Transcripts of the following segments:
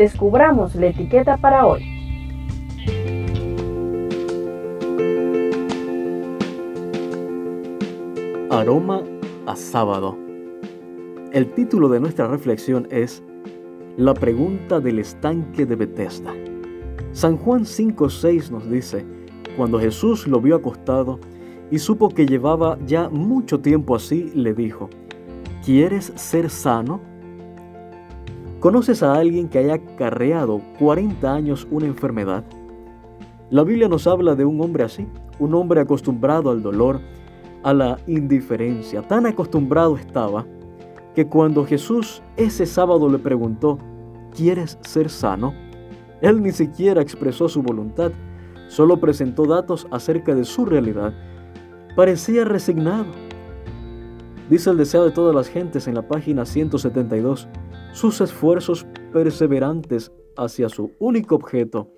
descubramos la etiqueta para hoy. Aroma a sábado. El título de nuestra reflexión es La pregunta del estanque de Bethesda. San Juan 5:6 nos dice, cuando Jesús lo vio acostado y supo que llevaba ya mucho tiempo así, le dijo, ¿quieres ser sano? ¿Conoces a alguien que haya carreado 40 años una enfermedad? La Biblia nos habla de un hombre así, un hombre acostumbrado al dolor, a la indiferencia. Tan acostumbrado estaba que cuando Jesús ese sábado le preguntó, ¿quieres ser sano? Él ni siquiera expresó su voluntad, solo presentó datos acerca de su realidad. Parecía resignado. Dice el deseo de todas las gentes en la página 172, sus esfuerzos perseverantes hacia su único objeto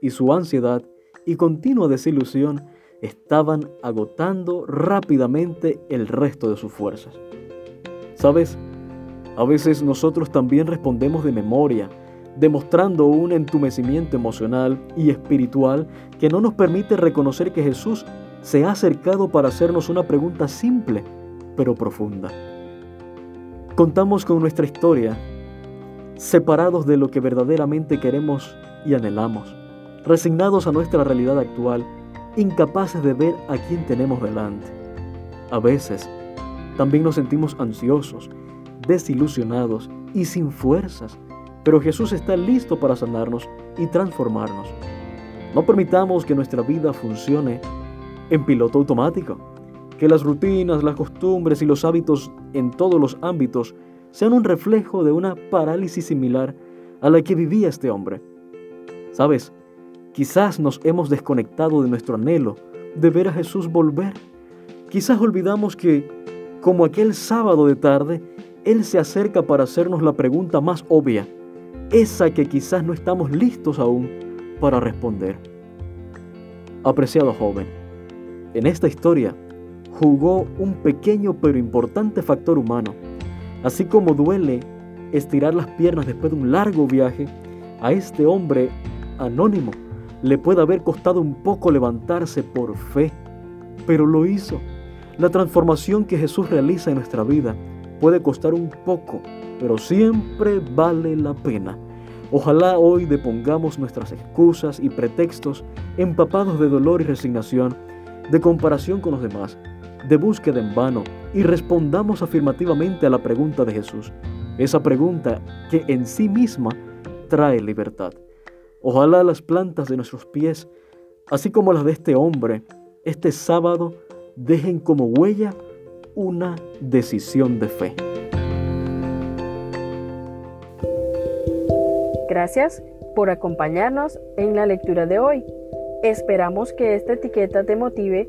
y su ansiedad y continua desilusión estaban agotando rápidamente el resto de sus fuerzas. ¿Sabes? A veces nosotros también respondemos de memoria, demostrando un entumecimiento emocional y espiritual que no nos permite reconocer que Jesús se ha acercado para hacernos una pregunta simple, pero profunda. Contamos con nuestra historia, separados de lo que verdaderamente queremos y anhelamos, resignados a nuestra realidad actual incapaces de ver a quién tenemos delante. A veces, también nos sentimos ansiosos, desilusionados y sin fuerzas, pero Jesús está listo para sanarnos y transformarnos. No permitamos que nuestra vida funcione en piloto automático, que las rutinas, las costumbres y los hábitos en todos los ámbitos sean un reflejo de una parálisis similar a la que vivía este hombre. Sabes, Quizás nos hemos desconectado de nuestro anhelo de ver a Jesús volver. Quizás olvidamos que, como aquel sábado de tarde, Él se acerca para hacernos la pregunta más obvia, esa que quizás no estamos listos aún para responder. Apreciado joven, en esta historia jugó un pequeño pero importante factor humano. Así como duele estirar las piernas después de un largo viaje, a este hombre anónimo le puede haber costado un poco levantarse por fe, pero lo hizo. La transformación que Jesús realiza en nuestra vida puede costar un poco, pero siempre vale la pena. Ojalá hoy depongamos nuestras excusas y pretextos empapados de dolor y resignación, de comparación con los demás, de búsqueda en vano y respondamos afirmativamente a la pregunta de Jesús. Esa pregunta que en sí misma trae libertad. Ojalá las plantas de nuestros pies, así como las de este hombre, este sábado dejen como huella una decisión de fe. Gracias por acompañarnos en la lectura de hoy. Esperamos que esta etiqueta te motive